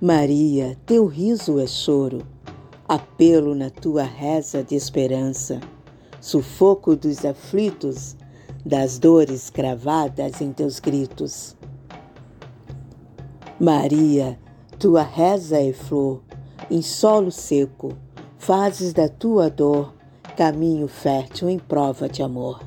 Maria, teu riso é choro, apelo na tua reza de esperança, sufoco dos aflitos, das dores cravadas em teus gritos. Maria, tua reza é flor, em solo seco, fazes da tua dor caminho fértil em prova de amor.